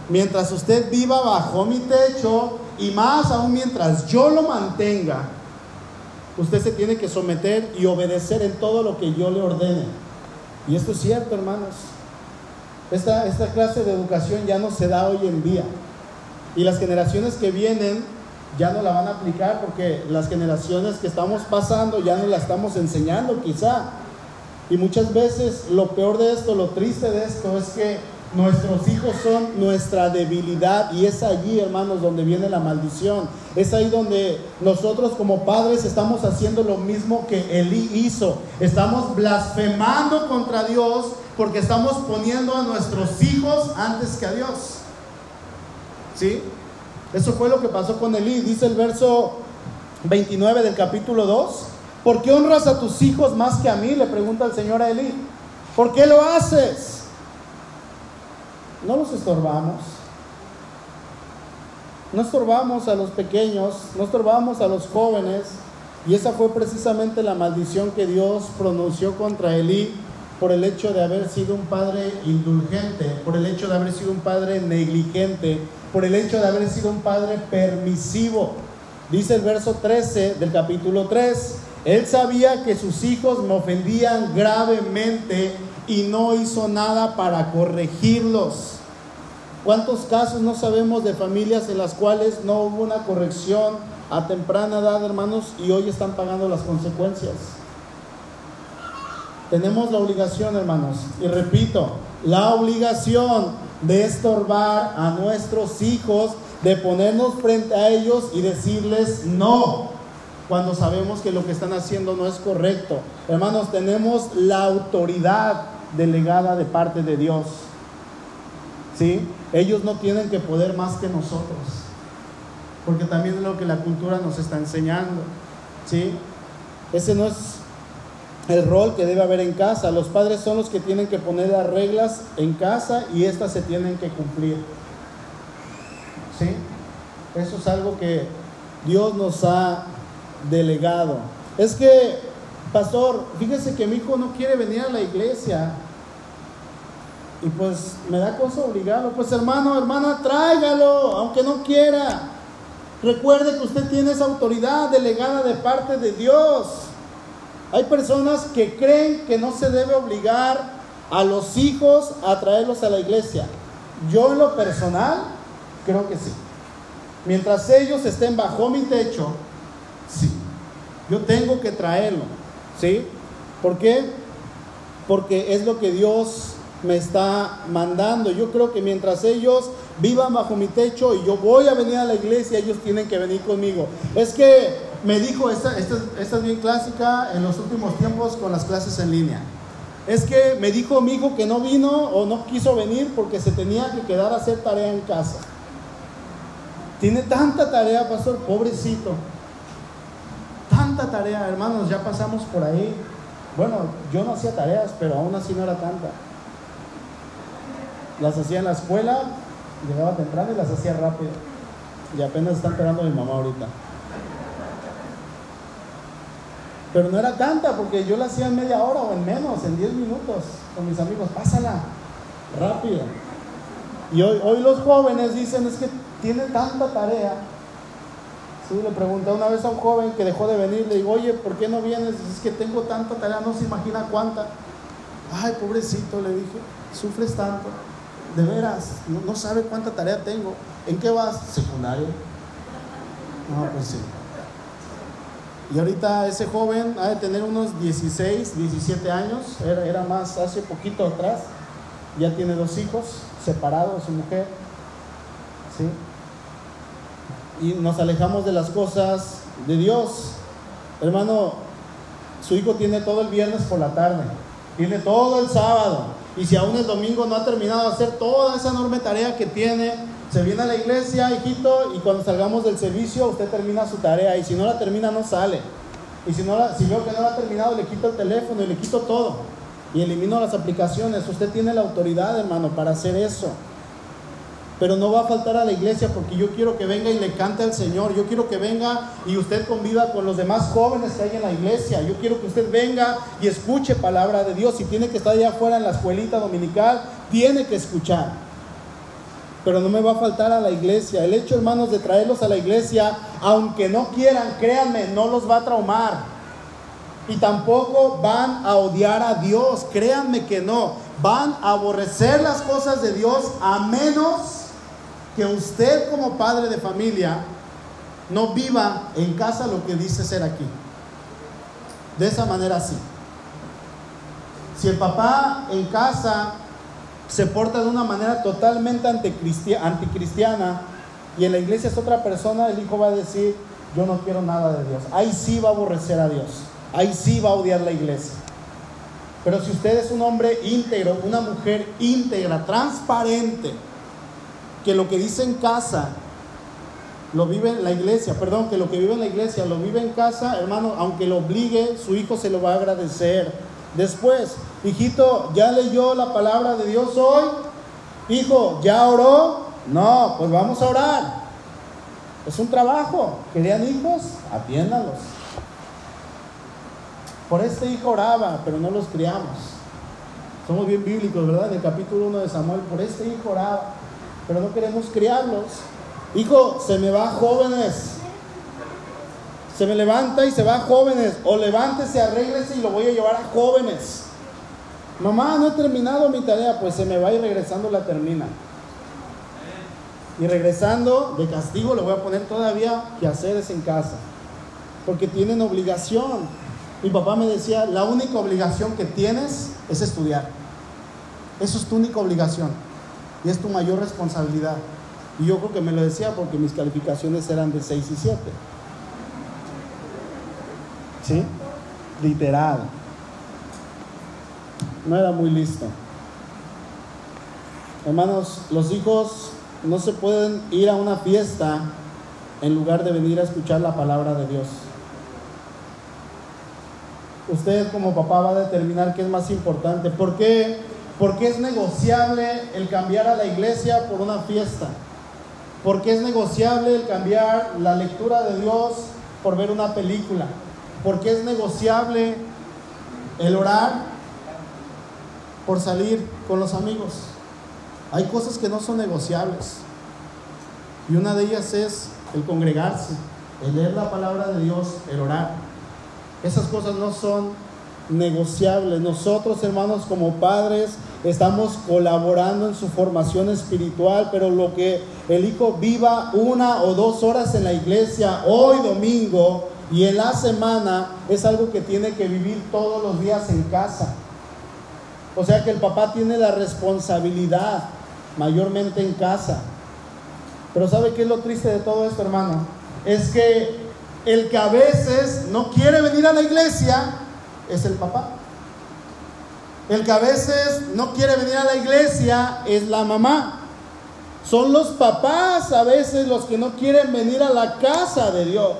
Mientras usted viva bajo mi techo y más aún mientras yo lo mantenga, usted se tiene que someter y obedecer en todo lo que yo le ordene. Y esto es cierto, hermanos. Esta, esta clase de educación ya no se da hoy en día. Y las generaciones que vienen ya no la van a aplicar porque las generaciones que estamos pasando ya no la estamos enseñando quizá. Y muchas veces lo peor de esto, lo triste de esto es que Nuestros hijos son nuestra debilidad y es allí, hermanos, donde viene la maldición. Es ahí donde nosotros como padres estamos haciendo lo mismo que Elí hizo. Estamos blasfemando contra Dios porque estamos poniendo a nuestros hijos antes que a Dios. ¿Sí? Eso fue lo que pasó con Elí. Dice el verso 29 del capítulo 2. ¿Por qué honras a tus hijos más que a mí? Le pregunta el Señor a Elí. ¿Por qué lo haces? No los estorbamos. No estorbamos a los pequeños, no estorbamos a los jóvenes. Y esa fue precisamente la maldición que Dios pronunció contra Elí por el hecho de haber sido un padre indulgente, por el hecho de haber sido un padre negligente, por el hecho de haber sido un padre permisivo. Dice el verso 13 del capítulo 3, él sabía que sus hijos me ofendían gravemente y no hizo nada para corregirlos. ¿Cuántos casos no sabemos de familias en las cuales no hubo una corrección a temprana edad, hermanos, y hoy están pagando las consecuencias? Tenemos la obligación, hermanos, y repito, la obligación de estorbar a nuestros hijos, de ponernos frente a ellos y decirles no cuando sabemos que lo que están haciendo no es correcto. Hermanos, tenemos la autoridad delegada de parte de Dios. ¿Sí? Ellos no tienen que poder más que nosotros. Porque también es lo que la cultura nos está enseñando. ¿Sí? Ese no es el rol que debe haber en casa. Los padres son los que tienen que poner las reglas en casa y estas se tienen que cumplir. ¿Sí? Eso es algo que Dios nos ha delegado. Es que pastor, fíjese que mi hijo no quiere venir a la iglesia. Y pues me da cosa obligarlo. Pues hermano, hermana, tráigalo, aunque no quiera. Recuerde que usted tiene esa autoridad delegada de parte de Dios. Hay personas que creen que no se debe obligar a los hijos a traerlos a la iglesia. Yo en lo personal creo que sí. Mientras ellos estén bajo mi techo, sí. Yo tengo que traerlo. ¿Sí? ¿Por qué? Porque es lo que Dios me está mandando. Yo creo que mientras ellos vivan bajo mi techo y yo voy a venir a la iglesia, ellos tienen que venir conmigo. Es que me dijo, esta, esta, esta es bien clásica en los últimos tiempos con las clases en línea. Es que me dijo mi hijo que no vino o no quiso venir porque se tenía que quedar a hacer tarea en casa. Tiene tanta tarea, pastor, pobrecito. Tanta tarea, hermanos, ya pasamos por ahí. Bueno, yo no hacía tareas, pero aún así no era tanta. Las hacía en la escuela, llegaba temprano y las hacía rápido. Y apenas está esperando mi mamá ahorita. Pero no era tanta porque yo la hacía en media hora o en menos, en 10 minutos con mis amigos. Pásala, rápido. Y hoy, hoy los jóvenes dicen es que tiene tanta tarea. Sí, le pregunté una vez a un joven que dejó de venir, le digo, oye, ¿por qué no vienes? Es que tengo tanta tarea, no se imagina cuánta. Ay, pobrecito, le dije, sufres tanto. De veras, no, sabe cuánta tarea tengo. ¿En qué vas? Secundario. No, pues sí. Y ahorita ese joven ha de tener unos 16, 17 años, era, era más hace poquito atrás, ya tiene dos hijos, separado de su mujer, ¿sí? Y nos alejamos de las cosas de Dios. Hermano, su hijo tiene todo el viernes por la tarde, tiene todo el sábado, y si aún el domingo no ha terminado de hacer toda esa enorme tarea que tiene, se viene a la iglesia, hijito, y cuando salgamos del servicio, usted termina su tarea. Y si no la termina, no sale. Y si, no la, si veo que no la ha terminado, le quito el teléfono y le quito todo. Y elimino las aplicaciones. Usted tiene la autoridad, hermano, para hacer eso. Pero no va a faltar a la iglesia porque yo quiero que venga y le cante al Señor. Yo quiero que venga y usted conviva con los demás jóvenes que hay en la iglesia. Yo quiero que usted venga y escuche palabra de Dios. Si tiene que estar allá afuera en la escuelita dominical, tiene que escuchar pero no me va a faltar a la iglesia. El hecho, hermanos, de traerlos a la iglesia, aunque no quieran, créanme, no los va a traumar. Y tampoco van a odiar a Dios, créanme que no. Van a aborrecer las cosas de Dios a menos que usted como padre de familia no viva en casa lo que dice ser aquí. De esa manera sí. Si el papá en casa se porta de una manera totalmente anticristiana y en la iglesia es otra persona, el hijo va a decir, yo no quiero nada de Dios. Ahí sí va a aborrecer a Dios, ahí sí va a odiar la iglesia. Pero si usted es un hombre íntegro, una mujer íntegra, transparente, que lo que dice en casa lo vive en la iglesia, perdón, que lo que vive en la iglesia lo vive en casa, hermano, aunque lo obligue, su hijo se lo va a agradecer Después, hijito, ¿ya leyó la palabra de Dios hoy? Hijo, ¿ya oró? No, pues vamos a orar. Es un trabajo. ¿Querían hijos? Atiéndalos. Por este hijo oraba, pero no los criamos. Somos bien bíblicos, ¿verdad? En el capítulo 1 de Samuel, por este hijo oraba, pero no queremos criarlos. Hijo, se me va jóvenes se me levanta y se va jóvenes, o levántese, arréglese y lo voy a llevar a jóvenes. Mamá, no he terminado mi tarea, pues se me va y regresando la termina. Y regresando de castigo le voy a poner todavía que hacer en casa, porque tienen obligación. Mi papá me decía, la única obligación que tienes es estudiar. Eso es tu única obligación y es tu mayor responsabilidad. Y yo creo que me lo decía porque mis calificaciones eran de 6 y 7. ¿Sí? Literal. No era muy listo. Hermanos, los hijos no se pueden ir a una fiesta en lugar de venir a escuchar la palabra de Dios. Usted como papá va a determinar qué es más importante. ¿Por qué? Porque es negociable el cambiar a la iglesia por una fiesta. Porque es negociable el cambiar la lectura de Dios por ver una película porque es negociable El orar por salir con los amigos. Hay cosas que no son negociables. Y una de ellas es el congregarse, el leer la palabra de Dios, el orar. Esas cosas no son negociables. Nosotros, hermanos, como padres, estamos colaborando en su formación espiritual, pero lo que el hijo viva una o dos horas en la iglesia, hoy domingo y en la semana, es algo que tiene que vivir todos los días en casa. O sea que el papá tiene la responsabilidad mayormente en casa. Pero ¿sabe qué es lo triste de todo esto, hermano? Es que el que a veces no quiere venir a la iglesia es el papá. El que a veces no quiere venir a la iglesia es la mamá. Son los papás a veces los que no quieren venir a la casa de Dios.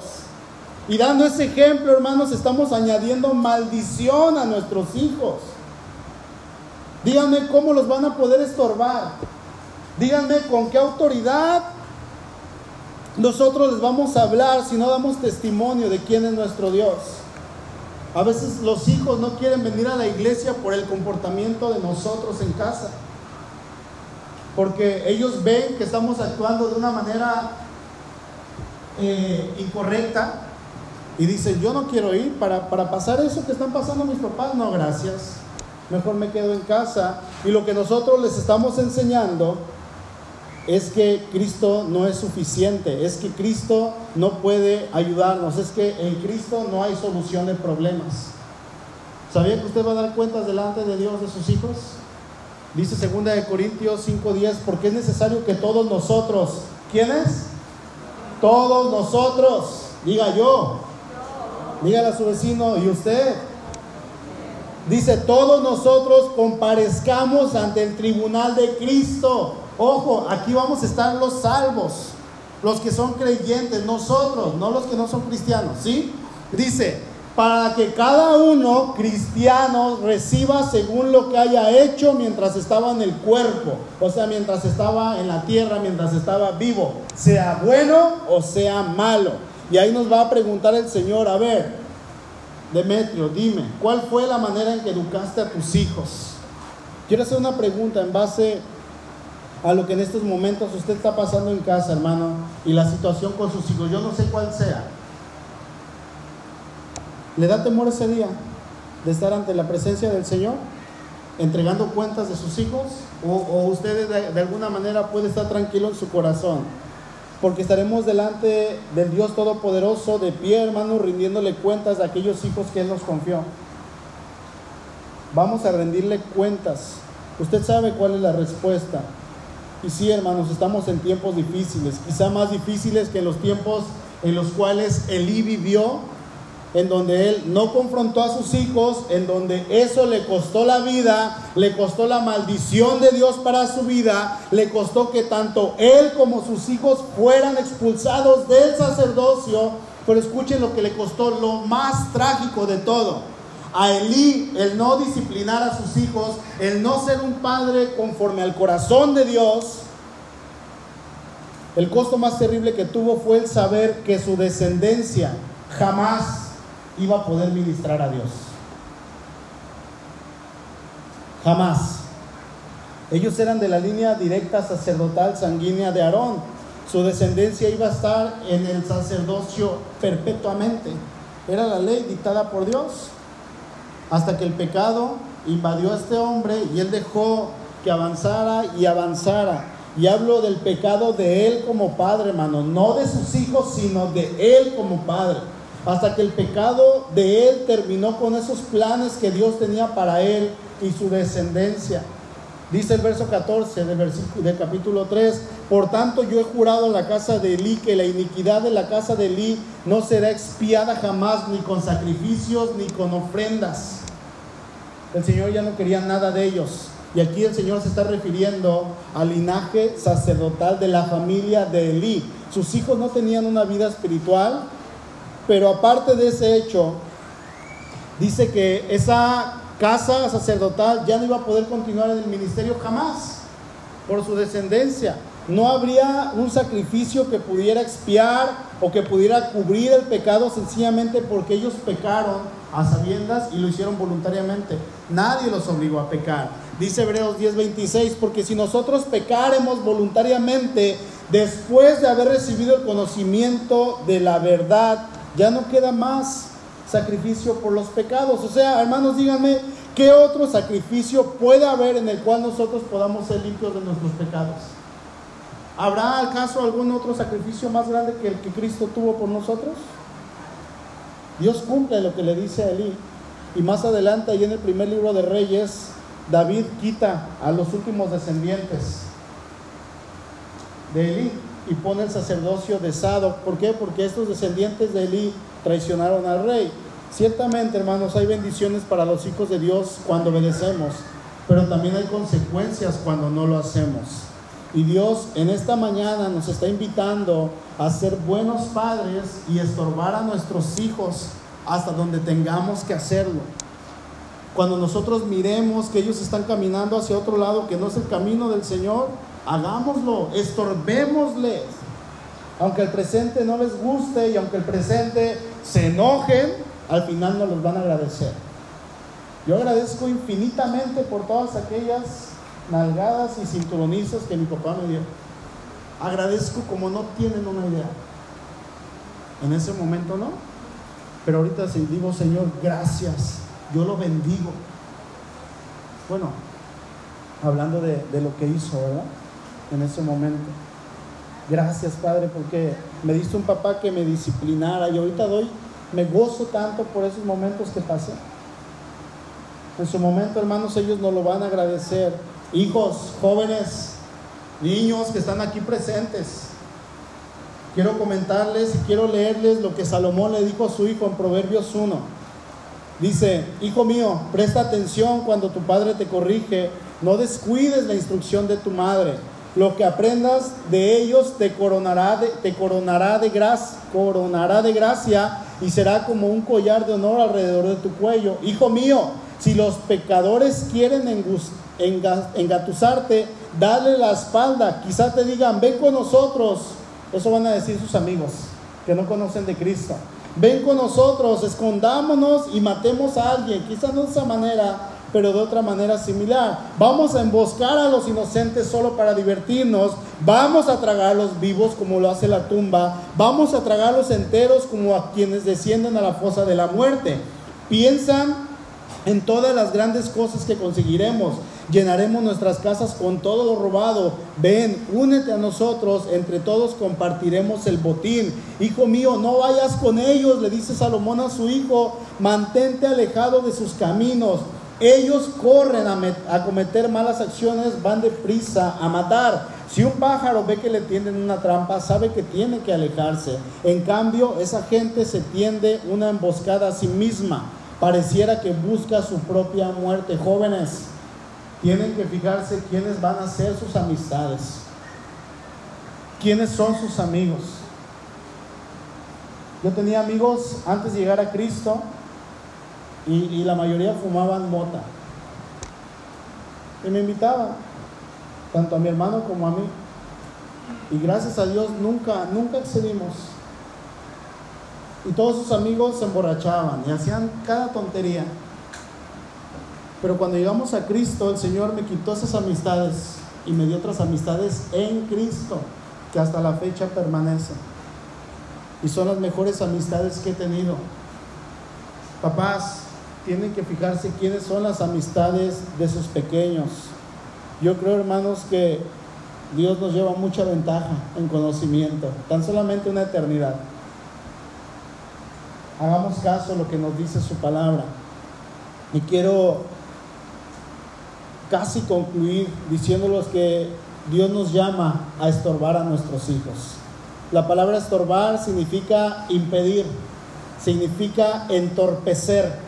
Y dando ese ejemplo, hermanos, estamos añadiendo maldición a nuestros hijos. Díganme cómo los van a poder estorbar. Díganme con qué autoridad nosotros les vamos a hablar si no damos testimonio de quién es nuestro Dios. A veces los hijos no quieren venir a la iglesia por el comportamiento de nosotros en casa. Porque ellos ven que estamos actuando de una manera eh, incorrecta y dicen, yo no quiero ir para, para pasar eso que están pasando mis papás. No, gracias. Mejor me quedo en casa. Y lo que nosotros les estamos enseñando es que Cristo no es suficiente, es que Cristo no puede ayudarnos, es que en Cristo no hay solución de problemas. ¿Sabía que usted va a dar cuentas delante de Dios de sus hijos? Dice 2 de Corintios 5:10, porque es necesario que todos nosotros, ¿quiénes? Todos nosotros, diga yo, dígale a su vecino, ¿y usted? Dice, todos nosotros comparezcamos ante el tribunal de Cristo Ojo, aquí vamos a estar los salvos, los que son creyentes, nosotros, no los que no son cristianos, ¿sí? Dice, para que cada uno cristiano reciba según lo que haya hecho mientras estaba en el cuerpo, o sea, mientras estaba en la tierra, mientras estaba vivo, sea bueno o sea malo. Y ahí nos va a preguntar el Señor, a ver, Demetrio, dime, ¿cuál fue la manera en que educaste a tus hijos? Quiero hacer una pregunta en base a lo que en estos momentos usted está pasando en casa, hermano, y la situación con sus hijos, yo no sé cuál sea. ¿Le da temor ese día de estar ante la presencia del Señor, entregando cuentas de sus hijos? ¿O, usted de, alguna manera puede estar tranquilo en su corazón? Porque estaremos delante del Dios Todopoderoso de pie, hermano, rindiéndole cuentas de aquellos hijos que Él nos confió. Vamos a rendirle cuentas. Usted sabe cuál es la respuesta. Y sí, hermanos, estamos en tiempos difíciles, quizá más difíciles que los tiempos en los cuales Elí vivió, en donde él no confrontó a sus hijos, en donde eso le costó la vida, le costó la maldición de Dios para su vida, le costó que tanto él como sus hijos fueran expulsados del sacerdocio. Pero escuchen lo que le costó, lo más trágico de todo. A Elí, el no disciplinar a sus hijos, el no ser un padre conforme al corazón de Dios, el costo más terrible que tuvo fue el saber que su descendencia jamás iba a poder ministrar a Dios. Jamás. Ellos eran de la línea directa sacerdotal sanguínea de Aarón. Su descendencia iba a estar en el sacerdocio perpetuamente. Era la ley dictada por Dios hasta que el pecado invadió a este hombre y él dejó que avanzara y avanzara. Y hablo del pecado de él como padre, hermano, no de sus hijos, sino de él como padre. Hasta que el pecado de él terminó con esos planes que Dios tenía para él y su descendencia. Dice el verso 14 del, capítulo 3, por tanto yo he jurado en la casa de Elí que la iniquidad de la casa de Elí no será expiada jamás ni con sacrificios ni con ofrendas. El Señor ya no quería nada de ellos. Y aquí el Señor se está refiriendo al linaje sacerdotal de la familia de Elí. Sus hijos no tenían una vida espiritual, pero aparte de ese hecho, dice que esa casa sacerdotal ya no iba a poder continuar en el ministerio jamás por su descendencia. No habría un sacrificio que pudiera expiar o que pudiera cubrir el pecado sencillamente porque ellos pecaron a sabiendas y lo hicieron voluntariamente. Nadie los obligó a pecar. Dice Hebreos 10:26, porque si nosotros pecaremos voluntariamente después de haber recibido el conocimiento de la verdad, ya no queda más sacrificio por los pecados. O sea, hermanos, díganme, ¿qué otro sacrificio puede haber en el cual nosotros podamos ser limpios de nuestros pecados? ¿Habrá acaso algún otro sacrificio más grande que el que Cristo tuvo por nosotros? Dios cumple lo que le dice a Elí. Y más adelante, ahí en el primer libro de Reyes, David quita a los últimos descendientes de Elí y pone el sacerdocio de Sado. ¿Por qué? Porque estos descendientes de Elí traicionaron al rey. Ciertamente, hermanos, hay bendiciones para los hijos de Dios cuando obedecemos, pero también hay consecuencias cuando no lo hacemos. Y Dios en esta mañana nos está invitando a ser buenos padres y estorbar a nuestros hijos hasta donde tengamos que hacerlo. Cuando nosotros miremos que ellos están caminando hacia otro lado que no es el camino del Señor, hagámoslo, estorbémosles. Aunque el presente no les guste y aunque el presente se enojen, al final nos los van a agradecer. Yo agradezco infinitamente por todas aquellas nalgadas y cinturonizas que mi papá me dio. Agradezco como no tienen una idea. En ese momento no. Pero ahorita sí digo, Señor, gracias. Yo lo bendigo. Bueno, hablando de, de lo que hizo, ¿verdad? En ese momento. Gracias, Padre, porque me diste un papá que me disciplinara y ahorita doy, me gozo tanto por esos momentos que pasé. En su momento, hermanos, ellos nos lo van a agradecer. Hijos, jóvenes, niños que están aquí presentes. Quiero comentarles y quiero leerles lo que Salomón le dijo a su hijo en Proverbios 1. Dice, hijo mío, presta atención cuando tu padre te corrige, no descuides la instrucción de tu madre lo que aprendas de ellos te coronará de, te coronará de, gracia, coronará de gracia y será como un collar de honor alrededor de tu cuello. Hijo mío, si los pecadores quieren engatusarte, dale la espalda. Quizá te digan, ven con nosotros. Eso van a decir sus amigos que no conocen de Cristo. Ven con nosotros, escondámonos y matemos a alguien. Quizá no de esa manera, pero de otra manera similar. Vamos a emboscar a los inocentes solo para divertirnos. Vamos a tragar a los vivos como lo hace la tumba. Vamos a tragar a los enteros como a quienes descienden a la fosa de la muerte. Piensan en todas las grandes cosas que conseguiremos. Llenaremos nuestras casas con todo lo robado. Ven, únete a nosotros, entre todos compartiremos el botín. Hijo mío, no vayas con ellos, le dice Salomón a su hijo, mantente alejado de sus caminos ellos corren a, cometer malas acciones, van deprisa a matar. Si un pájaro ve que le tienden una trampa, sabe que tiene que alejarse. En cambio, esa gente se tiende una emboscada a sí misma. Pareciera que busca su propia muerte. Jóvenes, tienen que fijarse quiénes van a ser sus amistades. ¿Quiénes son sus amigos? Yo tenía amigos antes de llegar a Cristo y, la mayoría fumaban mota. Y me invitaban, tanto a mi hermano como a mí. Y gracias a Dios nunca, nunca excedimos. Y todos sus amigos se emborrachaban y hacían cada tontería. Pero cuando llegamos a Cristo, el Señor me quitó esas amistades y me dio otras amistades en Cristo, que hasta la fecha permanecen. Y son las mejores amistades que he tenido. Papás, tienen que fijarse quiénes son las amistades de sus pequeños. Yo creo, hermanos, que Dios nos lleva mucha ventaja en conocimiento, tan solamente una eternidad. Hagamos caso a lo que nos dice su palabra. Y quiero casi concluir diciéndoles que Dios nos llama a estorbar a nuestros hijos. La palabra estorbar significa impedir, significa entorpecer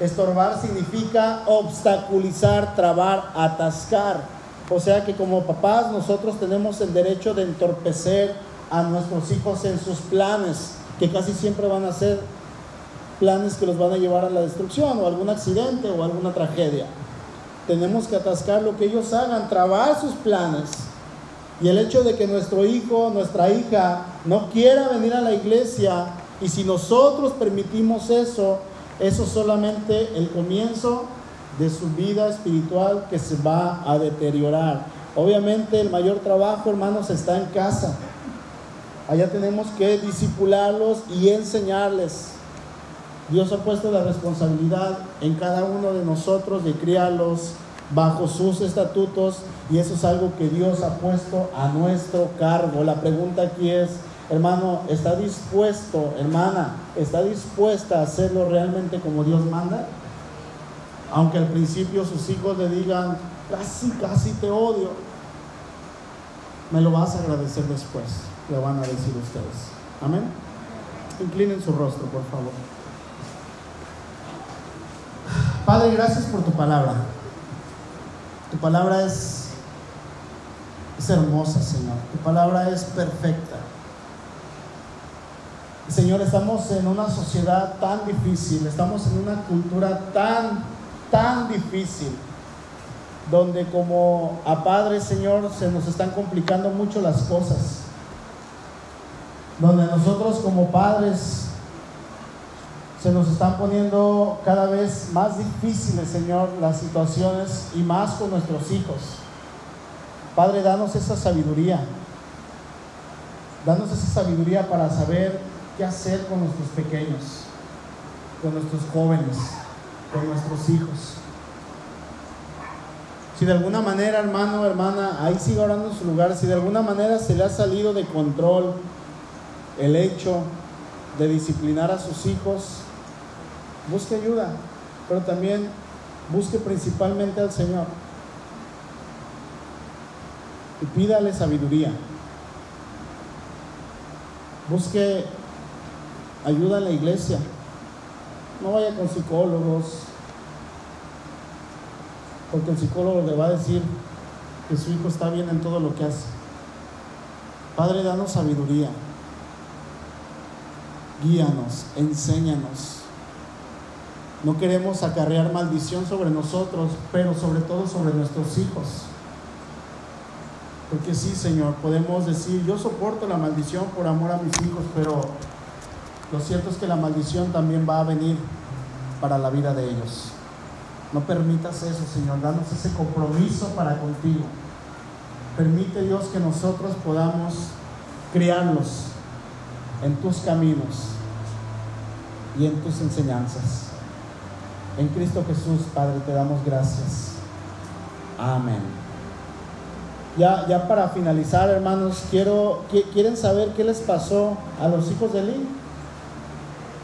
Estorbar significa obstaculizar, trabar, atascar. O sea que como papás nosotros tenemos el derecho de entorpecer a nuestros hijos en sus planes, que casi siempre van a ser planes que los van a llevar a la destrucción o algún accidente o alguna tragedia. Tenemos que atascar lo que ellos hagan, trabar sus planes. Y el hecho de que nuestro hijo, nuestra hija no quiera venir a la iglesia y si nosotros permitimos eso, eso es solamente el comienzo de su vida espiritual que se va a deteriorar. Obviamente el mayor trabajo, hermanos, está en casa. Allá tenemos que disipularlos y enseñarles. Dios ha puesto la responsabilidad en cada uno de nosotros de criarlos bajo sus estatutos y eso es algo que Dios ha puesto a nuestro cargo. La pregunta aquí es, hermano, ¿está dispuesto, hermana, está dispuesta a hacerlo realmente como Dios manda? Aunque al principio sus hijos le digan, casi, casi te odio, me lo vas a agradecer después, le van a decir ustedes. Amén. Inclinen su rostro, por favor. Padre, gracias por tu palabra. Tu palabra es, es hermosa, Señor. Tu palabra es perfecta. Señor, estamos en una sociedad tan difícil, estamos en una cultura tan tan difícil, donde como a Padre Señor se nos están complicando mucho las cosas, donde nosotros como padres se nos están poniendo cada vez más difíciles, Señor, las situaciones y más con nuestros hijos. Padre, danos esa sabiduría. Danos esa sabiduría para saber qué hacer con nuestros pequeños, con nuestros jóvenes con nuestros hijos. Si de alguna manera, hermano, hermana, ahí sigue orando en su lugar, si de alguna manera se le ha salido de control el hecho de disciplinar a sus hijos, busque ayuda, pero también busque principalmente al Señor y pídale sabiduría. Busque ayuda en la iglesia. No vaya con psicólogos, porque el psicólogo le va a decir que su hijo está bien en todo lo que hace. Padre, danos sabiduría. Guíanos, enséñanos. No queremos acarrear maldición sobre nosotros, pero sobre todo sobre nuestros hijos. Porque sí, Señor, podemos decir, yo soporto la maldición por amor a mis hijos, pero lo cierto es que la maldición también va a venir para la vida de ellos. No permitas eso, Señor. Danos ese compromiso para contigo. Permite Dios que nosotros podamos criarlos en tus caminos y en tus enseñanzas. En Cristo Jesús, Padre, te damos gracias. Amén. Ya, ya para finalizar, hermanos, quiero, ¿quieren saber qué les pasó a los hijos de Eli?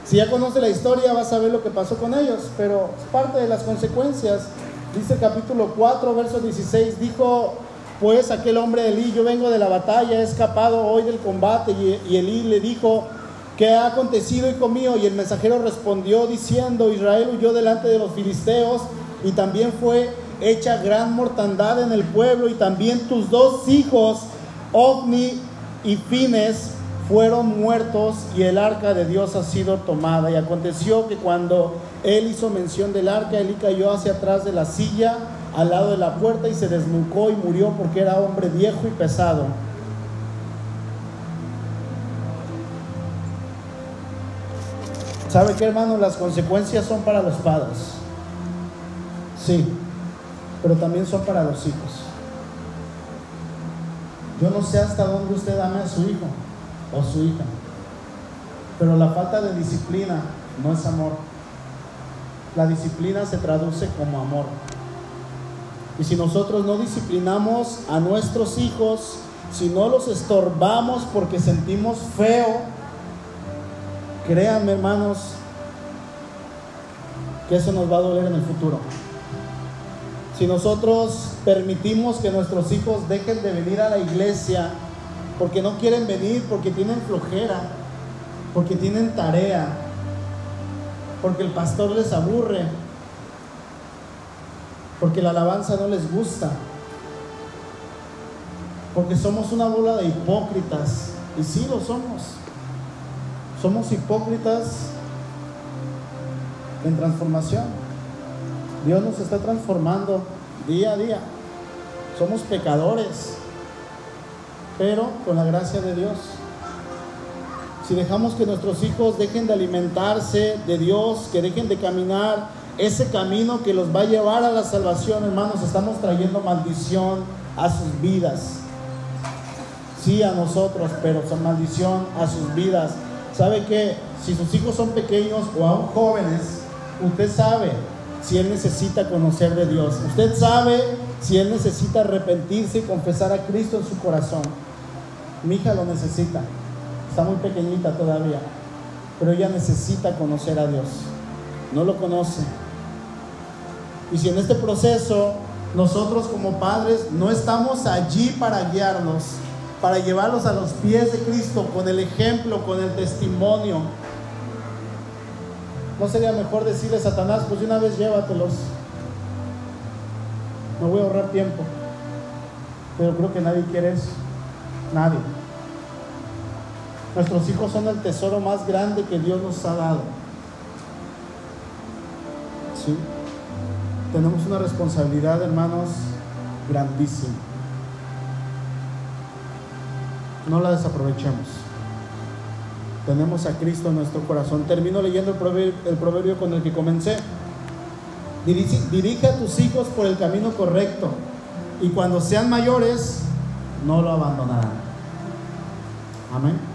Si ya conoce la historia, vas a ver lo que pasó con ellos, pero es parte de las consecuencias. Dice el capítulo 4, verso 16, dijo pues aquel hombre de Elí, yo vengo de la batalla, he escapado hoy del combate, y, y Elí le dijo, ¿qué ha acontecido, hijo mío? Y el mensajero respondió diciendo, Israel huyó delante de los filisteos y también fue hecha gran mortandad en el pueblo y también tus dos hijos, Ovni y Fines, fueron muertos y el arca de Dios ha sido tomada. Y aconteció que cuando él hizo mención del arca, él cayó hacia atrás de la silla al lado de la puerta y se desnucó y murió porque era hombre viejo y pesado. ¿Sabe qué hermano? Las consecuencias son para los padres. Sí, pero también son para los hijos. Yo no sé hasta dónde usted ame a su hijo o su hija. Pero la falta de disciplina no es amor. La disciplina se traduce como amor. Y si nosotros no disciplinamos a nuestros hijos, si no los estorbamos porque sentimos feo, créanme hermanos, que eso nos va a doler en el futuro. Si nosotros permitimos que nuestros hijos dejen de venir a la iglesia, porque no quieren venir, porque tienen flojera, porque tienen tarea, porque el pastor les aburre, porque la alabanza no les gusta, porque somos una bola de hipócritas, y sí lo somos. Somos hipócritas en transformación. Dios nos está transformando día a día. Somos pecadores pero con la gracia de Dios. Si dejamos que nuestros hijos dejen de alimentarse de Dios, que dejen de caminar ese camino que los va a llevar a la salvación, hermanos, estamos trayendo maldición a sus vidas. Sí, a nosotros, pero son maldición a sus vidas. ¿Sabe que si sus hijos son pequeños o aún jóvenes, usted sabe si él necesita conocer de Dios. Usted sabe si él necesita arrepentirse y confesar a Cristo en su corazón. Mi hija lo necesita. Está muy pequeñita todavía, pero ella necesita conocer a Dios. No lo conoce. Y si en este proceso nosotros como padres no estamos allí para guiarnos, para llevarlos a los pies de Cristo con el ejemplo, con el testimonio, ¿no sería mejor decirle a Satanás, pues de una vez llévatelos? No voy a ahorrar tiempo. Pero creo que nadie quiere eso. Nadie. Nuestros hijos son el tesoro más grande que Dios nos ha dado. ¿Sí? Tenemos una responsabilidad, hermanos, grandísima. No la desaprovechemos. Tenemos a Cristo en nuestro corazón. Termino leyendo el proverbio, el proverbio con el que comencé. Dirige, dirige a tus hijos por el camino correcto y cuando sean mayores, no lo abandonarán. Amén.